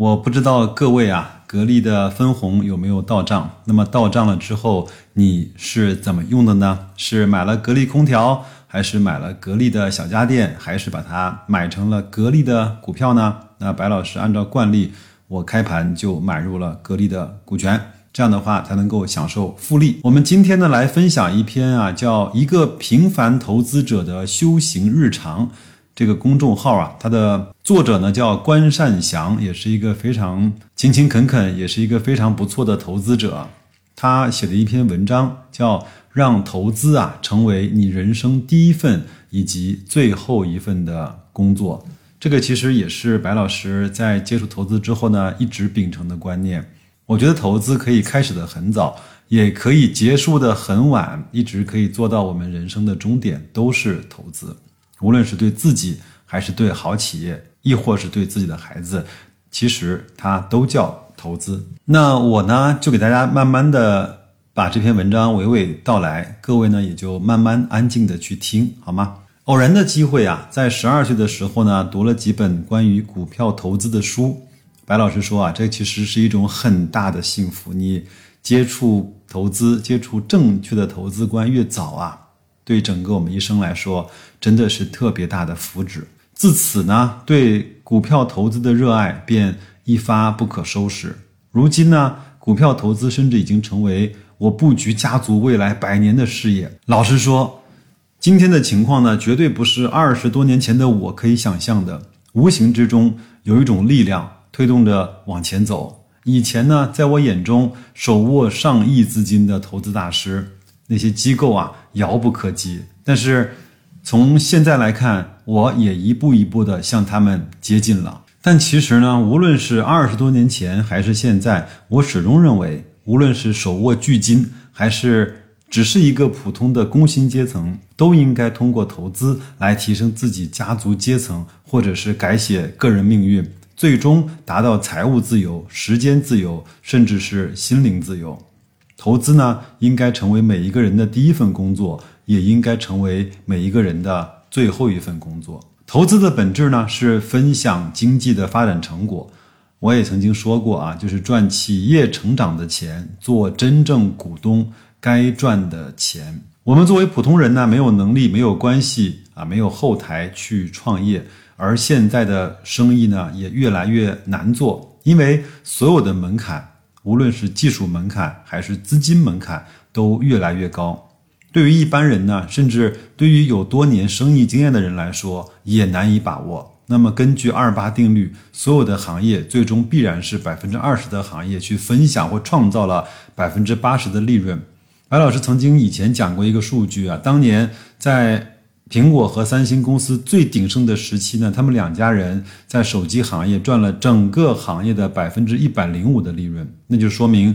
我不知道各位啊，格力的分红有没有到账？那么到账了之后，你是怎么用的呢？是买了格力空调，还是买了格力的小家电，还是把它买成了格力的股票呢？那白老师按照惯例，我开盘就买入了格力的股权。这样的话才能够享受复利。我们今天呢来分享一篇啊，叫一个平凡投资者的修行日常。这个公众号啊，它的作者呢叫关善祥，也是一个非常勤勤恳恳，也是一个非常不错的投资者。他写的一篇文章叫“让投资啊成为你人生第一份以及最后一份的工作”。这个其实也是白老师在接触投资之后呢，一直秉承的观念。我觉得投资可以开始的很早，也可以结束的很晚，一直可以做到我们人生的终点都是投资。无论是对自己，还是对好企业，亦或是对自己的孩子，其实它都叫投资。那我呢，就给大家慢慢的把这篇文章娓娓道来，各位呢也就慢慢安静的去听，好吗？偶然的机会啊，在十二岁的时候呢，读了几本关于股票投资的书。白老师说啊，这其实是一种很大的幸福。你接触投资、接触正确的投资观越早啊，对整个我们一生来说，真的是特别大的福祉。自此呢，对股票投资的热爱便一发不可收拾。如今呢，股票投资甚至已经成为我布局家族未来百年的事业。老实说，今天的情况呢，绝对不是二十多年前的我可以想象的。无形之中有一种力量。推动着往前走。以前呢，在我眼中，手握上亿资金的投资大师，那些机构啊，遥不可及。但是，从现在来看，我也一步一步的向他们接近了。但其实呢，无论是二十多年前还是现在，我始终认为，无论是手握巨金，还是只是一个普通的工薪阶层，都应该通过投资来提升自己家族阶层，或者是改写个人命运。最终达到财务自由、时间自由，甚至是心灵自由。投资呢，应该成为每一个人的第一份工作，也应该成为每一个人的最后一份工作。投资的本质呢，是分享经济的发展成果。我也曾经说过啊，就是赚企业成长的钱，做真正股东该赚的钱。我们作为普通人呢，没有能力、没有关系啊，没有后台去创业。而现在的生意呢，也越来越难做，因为所有的门槛，无论是技术门槛还是资金门槛，都越来越高。对于一般人呢，甚至对于有多年生意经验的人来说，也难以把握。那么，根据二八定律，所有的行业最终必然是百分之二十的行业去分享或创造了百分之八十的利润。白老师曾经以前讲过一个数据啊，当年在。苹果和三星公司最鼎盛的时期呢，他们两家人在手机行业赚了整个行业的百分之一百零五的利润，那就说明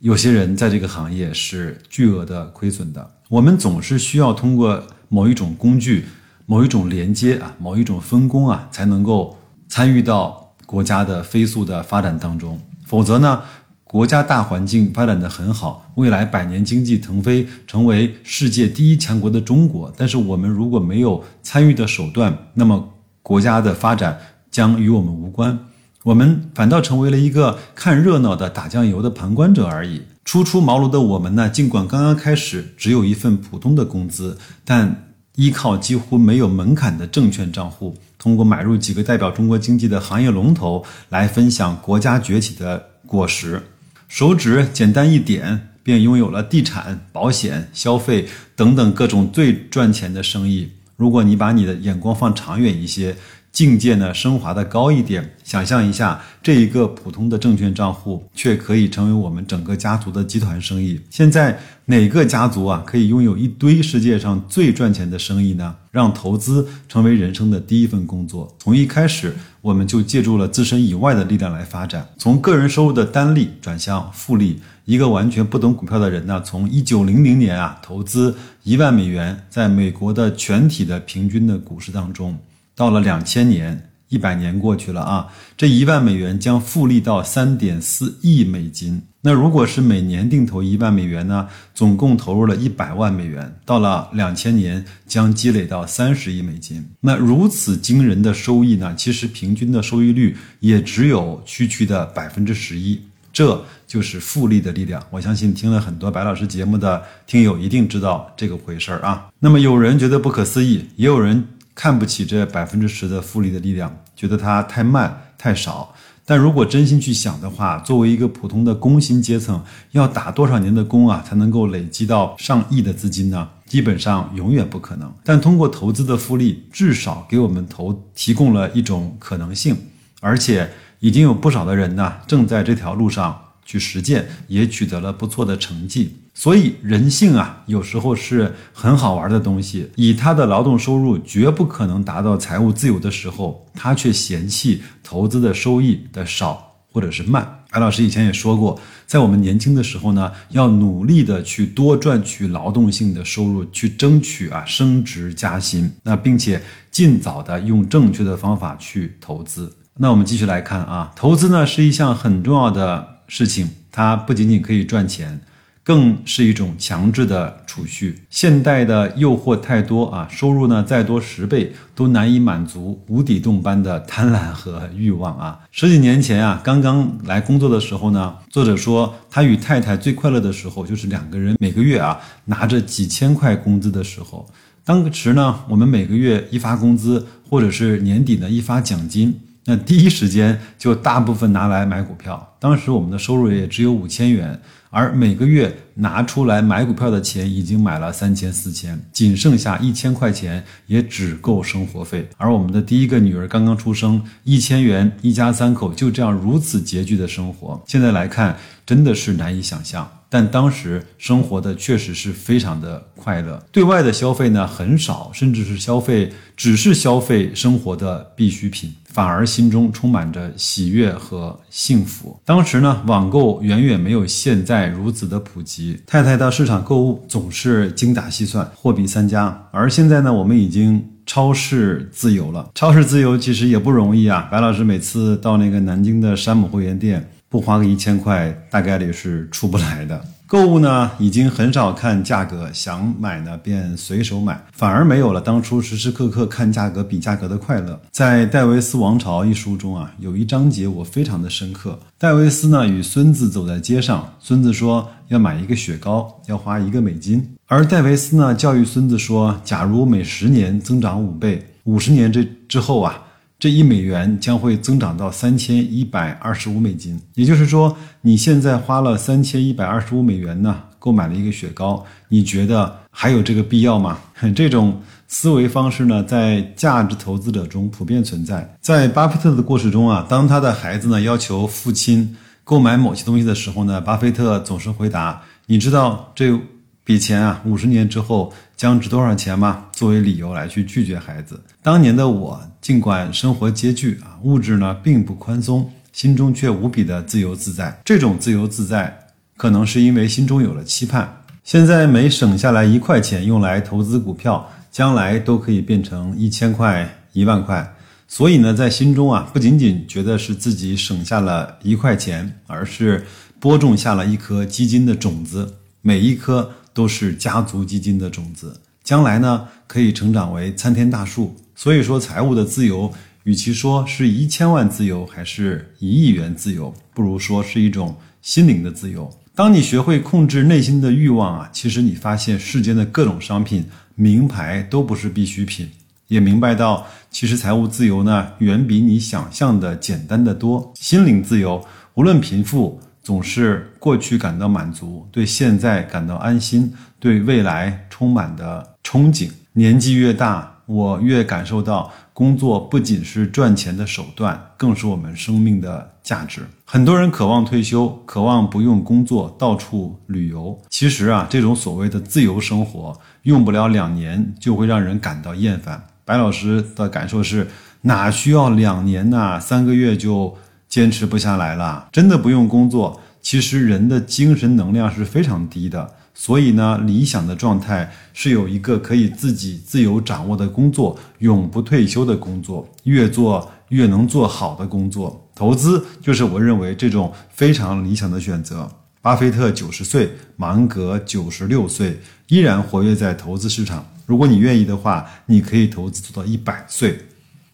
有些人在这个行业是巨额的亏损的。我们总是需要通过某一种工具、某一种连接啊、某一种分工啊，才能够参与到国家的飞速的发展当中，否则呢？国家大环境发展的很好，未来百年经济腾飞，成为世界第一强国的中国。但是我们如果没有参与的手段，那么国家的发展将与我们无关，我们反倒成为了一个看热闹的打酱油的旁观者而已。初出茅庐的我们呢，尽管刚刚开始只有一份普通的工资，但依靠几乎没有门槛的证券账户，通过买入几个代表中国经济的行业龙头，来分享国家崛起的果实。手指简单一点，便拥有了地产、保险、消费等等各种最赚钱的生意。如果你把你的眼光放长远一些，境界呢升华的高一点。想象一下，这一个普通的证券账户，却可以成为我们整个家族的集团生意。现在哪个家族啊可以拥有一堆世界上最赚钱的生意呢？让投资成为人生的第一份工作。从一开始，我们就借助了自身以外的力量来发展，从个人收入的单利转向复利。一个完全不懂股票的人呢，从一九零零年啊投资一万美元，在美国的全体的平均的股市当中，到了两千年。一百年过去了啊，这一万美元将复利到三点四亿美金。那如果是每年定投一万美元呢？总共投入了一百万美元，到了两千年将积累到三十亿美金。那如此惊人的收益呢？其实平均的收益率也只有区区的百分之十一。这就是复利的力量。我相信听了很多白老师节目的听友一定知道这个回事儿啊。那么有人觉得不可思议，也有人。看不起这百分之十的复利的力量，觉得它太慢太少。但如果真心去想的话，作为一个普通的工薪阶层，要打多少年的工啊，才能够累积到上亿的资金呢？基本上永远不可能。但通过投资的复利，至少给我们投提供了一种可能性，而且已经有不少的人呢，正在这条路上去实践，也取得了不错的成绩。所以人性啊，有时候是很好玩的东西。以他的劳动收入绝不可能达到财务自由的时候，他却嫌弃投资的收益的少或者是慢。白老师以前也说过，在我们年轻的时候呢，要努力的去多赚取劳动性的收入，去争取啊升职加薪。那并且尽早的用正确的方法去投资。那我们继续来看啊，投资呢是一项很重要的事情，它不仅仅可以赚钱。更是一种强制的储蓄。现代的诱惑太多啊，收入呢再多十倍都难以满足无底洞般的贪婪和欲望啊。十几年前啊，刚刚来工作的时候呢，作者说他与太太最快乐的时候就是两个人每个月啊拿着几千块工资的时候。当时呢，我们每个月一发工资，或者是年底呢一发奖金，那第一时间就大部分拿来买股票。当时我们的收入也只有五千元。而每个月拿出来买股票的钱已经买了三千四千，仅剩下一千块钱，也只够生活费。而我们的第一个女儿刚刚出生，一千元，一家三口就这样如此拮据的生活。现在来看，真的是难以想象。但当时生活的确实是非常的快乐，对外的消费呢很少，甚至是消费只是消费生活的必需品，反而心中充满着喜悦和幸福。当时呢，网购远远没有现在如此的普及，太太到市场购物总是精打细算，货比三家。而现在呢，我们已经超市自由了，超市自由其实也不容易啊。白老师每次到那个南京的山姆会员店。不花个一千块，大概率是出不来的。购物呢，已经很少看价格，想买呢便随手买，反而没有了当初时时刻刻看价格、比价格的快乐。在《戴维斯王朝》一书中啊，有一章节我非常的深刻。戴维斯呢与孙子走在街上，孙子说要买一个雪糕，要花一个美金，而戴维斯呢教育孙子说，假如每十年增长五倍，五十年这之后啊。这一美元将会增长到三千一百二十五美金，也就是说，你现在花了三千一百二十五美元呢，购买了一个雪糕，你觉得还有这个必要吗？这种思维方式呢，在价值投资者中普遍存在。在巴菲特的故事中啊，当他的孩子呢要求父亲购买某些东西的时候呢，巴菲特总是回答：“你知道这。”笔钱啊，五十年之后将值多少钱吗？作为理由来去拒绝孩子。当年的我，尽管生活拮据啊，物质呢并不宽松，心中却无比的自由自在。这种自由自在，可能是因为心中有了期盼。现在每省下来一块钱用来投资股票，将来都可以变成一千块、一万块。所以呢，在心中啊，不仅仅觉得是自己省下了一块钱，而是播种下了一颗基金的种子，每一颗。都是家族基金的种子，将来呢可以成长为参天大树。所以说，财务的自由，与其说是一千万自由，还是一亿元自由，不如说是一种心灵的自由。当你学会控制内心的欲望啊，其实你发现世间的各种商品、名牌都不是必需品，也明白到其实财务自由呢，远比你想象的简单的多。心灵自由，无论贫富。总是过去感到满足，对现在感到安心，对未来充满的憧憬。年纪越大，我越感受到工作不仅是赚钱的手段，更是我们生命的价值。很多人渴望退休，渴望不用工作，到处旅游。其实啊，这种所谓的自由生活，用不了两年就会让人感到厌烦。白老师的感受是，哪需要两年呐？三个月就坚持不下来了。真的不用工作，其实人的精神能量是非常低的。所以呢，理想的状态是有一个可以自己自由掌握的工作，永不退休的工作，越做越能做好的工作。投资就是我认为这种非常理想的选择。巴菲特九十岁，芒格九十六岁，依然活跃在投资市场。如果你愿意的话，你可以投资做到一百岁。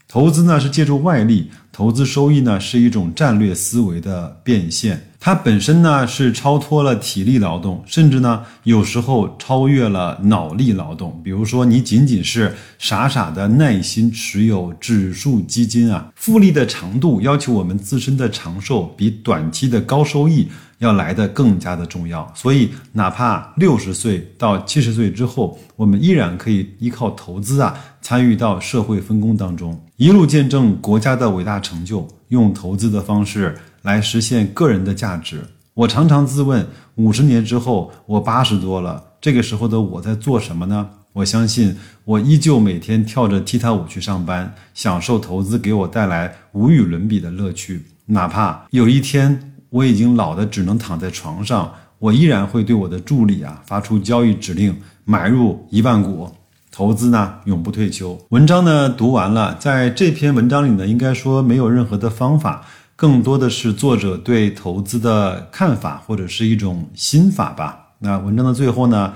投资呢是借助外力，投资收益呢是一种战略思维的变现。它本身呢是超脱了体力劳动，甚至呢有时候超越了脑力劳动。比如说，你仅仅是傻傻的耐心持有指数基金啊，复利的长度要求我们自身的长寿比短期的高收益要来的更加的重要。所以，哪怕六十岁到七十岁之后，我们依然可以依靠投资啊参与到社会分工当中，一路见证国家的伟大成就，用投资的方式。来实现个人的价值。我常常自问：五十年之后，我八十多了，这个时候的我在做什么呢？我相信，我依旧每天跳着踢踏舞去上班，享受投资给我带来无与伦比的乐趣。哪怕有一天我已经老的只能躺在床上，我依然会对我的助理啊发出交易指令，买入一万股。投资呢，永不退休。文章呢读完了，在这篇文章里呢，应该说没有任何的方法。更多的是作者对投资的看法，或者是一种心法吧。那文章的最后呢，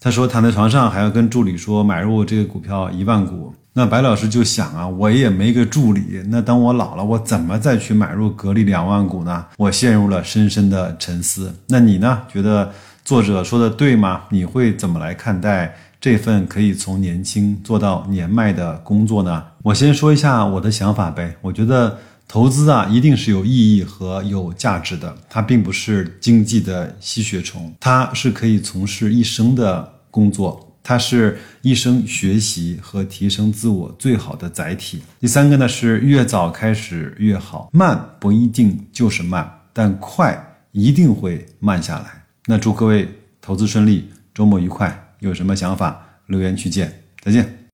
他说躺在床上还要跟助理说买入这个股票一万股。那白老师就想啊，我也没个助理，那等我老了，我怎么再去买入格力两万股呢？我陷入了深深的沉思。那你呢？觉得作者说的对吗？你会怎么来看待这份可以从年轻做到年迈的工作呢？我先说一下我的想法呗。我觉得。投资啊，一定是有意义和有价值的。它并不是经济的吸血虫，它是可以从事一生的工作，它是一生学习和提升自我最好的载体。第三个呢是越早开始越好，慢不一定就是慢，但快一定会慢下来。那祝各位投资顺利，周末愉快。有什么想法，留言区见，再见。